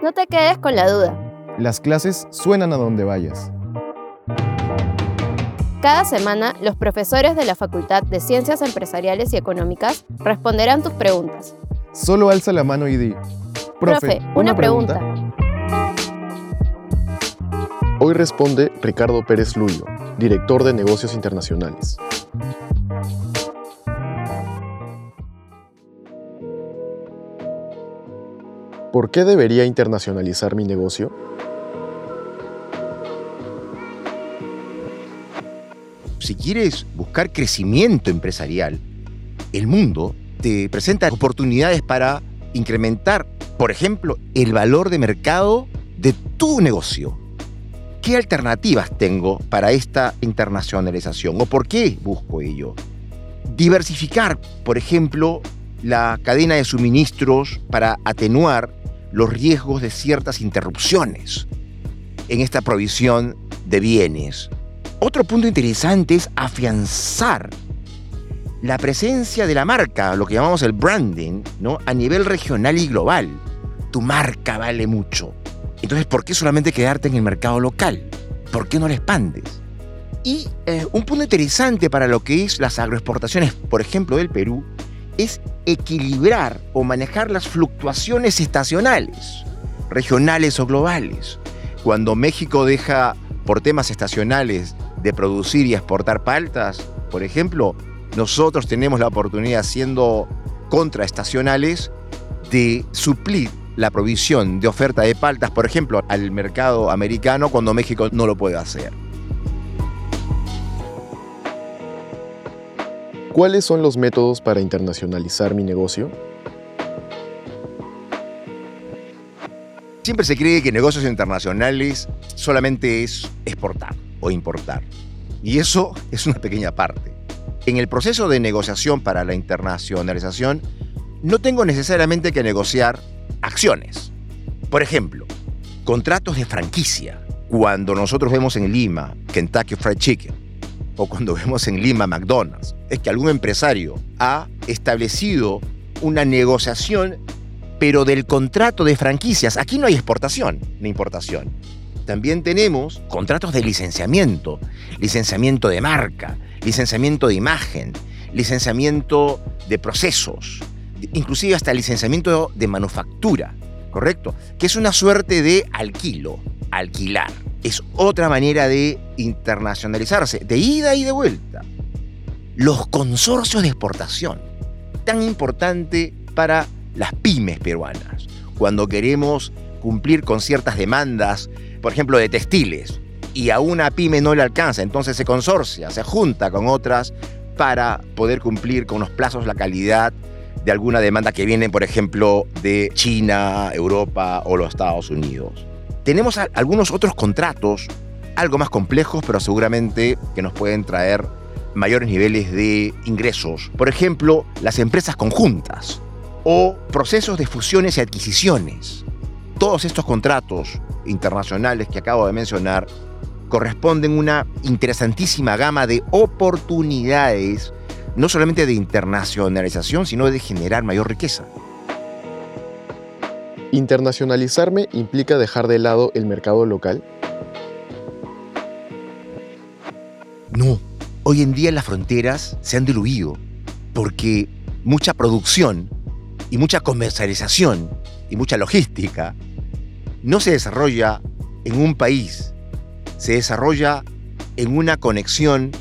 No te quedes con la duda. Las clases suenan a donde vayas. Cada semana, los profesores de la Facultad de Ciencias Empresariales y Económicas responderán tus preguntas. Solo alza la mano y di. Profe, una, pregunta. Hoy responde Ricardo Pérez Luyo, director de negocios internacionales. ¿Por qué debería internacionalizar mi negocio? Si quieres buscar crecimiento empresarial, el mundo te presenta oportunidades para incrementar, por ejemplo, el valor de mercado de tu negocio. ¿Qué alternativas tengo para esta internacionalización o por qué busco ello? Diversificar, por ejemplo, la cadena de suministros para atenuar los riesgos de ciertas interrupciones en esta provisión de bienes. Otro punto interesante es afianzar la presencia de la marca, lo que llamamos el branding, ¿no? a nivel regional y global. Tu marca vale mucho. Entonces, ¿por qué solamente quedarte en el mercado local? ¿Por qué no la expandes? Y eh, un punto interesante para lo que es las agroexportaciones, por ejemplo, del Perú, es equilibrar o manejar las fluctuaciones estacionales, regionales o globales. Cuando México deja por temas estacionales de producir y exportar paltas, por ejemplo, nosotros tenemos la oportunidad, siendo contraestacionales, de suplir la provisión de oferta de paltas, por ejemplo, al mercado americano cuando México no lo puede hacer. ¿Cuáles son los métodos para internacionalizar mi negocio? Siempre se cree que negocios internacionales solamente es exportar o importar. Y eso es una pequeña parte. En el proceso de negociación para la internacionalización, no tengo necesariamente que negociar acciones. Por ejemplo, contratos de franquicia. Cuando nosotros vemos en Lima Kentucky Fried Chicken o cuando vemos en Lima McDonald's, es que algún empresario ha establecido una negociación, pero del contrato de franquicias. Aquí no hay exportación ni importación. También tenemos contratos de licenciamiento, licenciamiento de marca, licenciamiento de imagen, licenciamiento de procesos, inclusive hasta licenciamiento de manufactura, ¿correcto? Que es una suerte de alquilo, alquilar. Es otra manera de internacionalizarse, de ida y de vuelta. Los consorcios de exportación, tan importante para las pymes peruanas, cuando queremos cumplir con ciertas demandas, por ejemplo, de textiles, y a una pyme no le alcanza, entonces se consorcia, se junta con otras para poder cumplir con los plazos, la calidad de alguna demanda que viene, por ejemplo, de China, Europa o los Estados Unidos. Tenemos algunos otros contratos, algo más complejos, pero seguramente que nos pueden traer mayores niveles de ingresos. Por ejemplo, las empresas conjuntas o procesos de fusiones y adquisiciones. Todos estos contratos internacionales que acabo de mencionar corresponden una interesantísima gama de oportunidades no solamente de internacionalización, sino de generar mayor riqueza. ¿Internacionalizarme implica dejar de lado el mercado local? No. Hoy en día las fronteras se han diluido porque mucha producción y mucha comercialización y mucha logística no se desarrolla en un país, se desarrolla en una conexión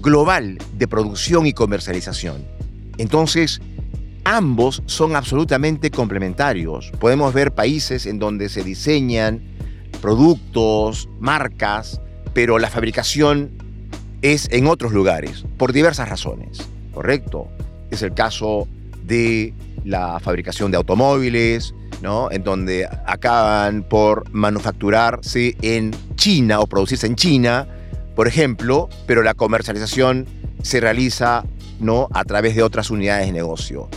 global de producción y comercialización. Entonces, ambos son absolutamente complementarios. Podemos ver países en donde se diseñan productos, marcas, pero la fabricación es en otros lugares, por diversas razones, ¿correcto? Es el caso de la fabricación de automóviles, ¿no? En donde acaban por manufacturarse en China o producirse en China, por ejemplo, pero la comercialización se realiza ¿no? a través de otras unidades de negocio.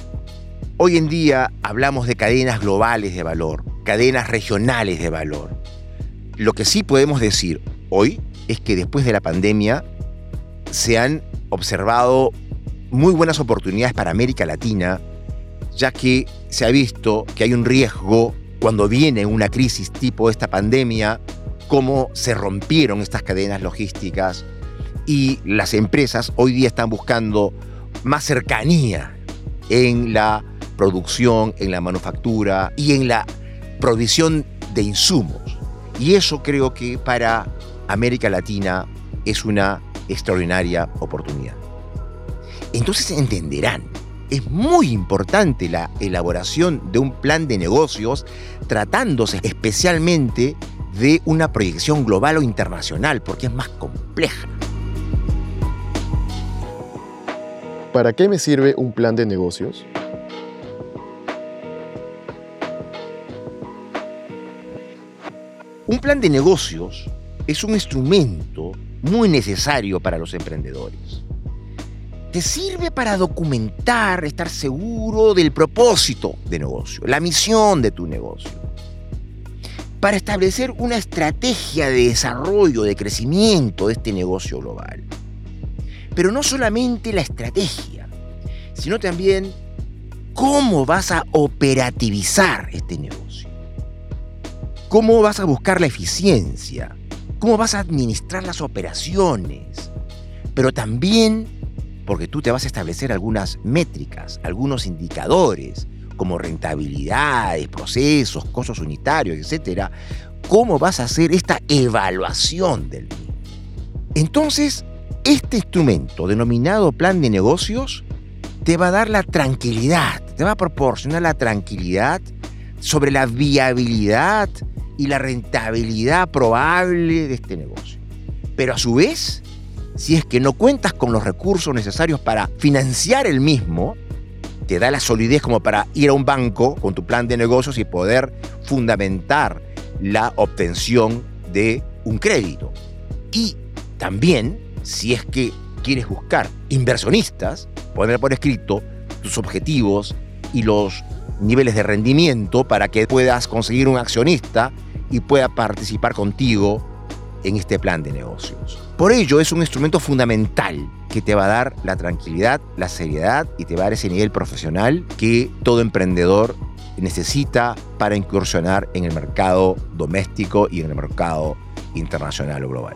Hoy en día hablamos de cadenas globales de valor, cadenas regionales de valor. Lo que sí podemos decir hoy es que después de la pandemia se han observado muy buenas oportunidades para América Latina, ya que se ha visto que hay un riesgo cuando viene una crisis tipo esta pandemia, cómo se rompieron estas cadenas logísticas y las empresas hoy día están buscando más cercanía en la producción, en la manufactura y en la provisión de insumos. Y eso creo que para América Latina es una extraordinaria oportunidad. Entonces entenderán, es muy importante la elaboración de un plan de negocios tratándose especialmente de una proyección global o internacional, porque es más compleja. ¿Para qué me sirve un plan de negocios? Plan de negocios es un instrumento muy necesario para los emprendedores. Te sirve para documentar, estar seguro del propósito de negocio, la misión de tu negocio. Para establecer una estrategia de desarrollo, de crecimiento de este negocio global. Pero no solamente la estrategia, sino también cómo vas a operativizar este negocio. Cómo vas a buscar la eficiencia, cómo vas a administrar las operaciones, pero también porque tú te vas a establecer algunas métricas, algunos indicadores, como rentabilidades, procesos, costos unitarios, etcétera, cómo vas a hacer esta evaluación del mismo. Entonces, este instrumento denominado plan de negocios te va a dar la tranquilidad, te va a proporcionar la tranquilidad sobre la viabilidad y la rentabilidad probable de este negocio. Pero a su vez, si es que no cuentas con los recursos necesarios para financiar el mismo, te da la solidez como para ir a un banco con tu plan de negocios y poder fundamentar la obtención de un crédito. Y también, si es que quieres buscar inversionistas, poner por escrito tus objetivos y los niveles de rendimiento para que puedas conseguir un accionista y pueda participar contigo en este plan de negocios. Por ello es un instrumento fundamental que te va a dar la tranquilidad, la seriedad y te va a dar ese nivel profesional que todo emprendedor necesita para incursionar en el mercado doméstico y en el mercado internacional o global.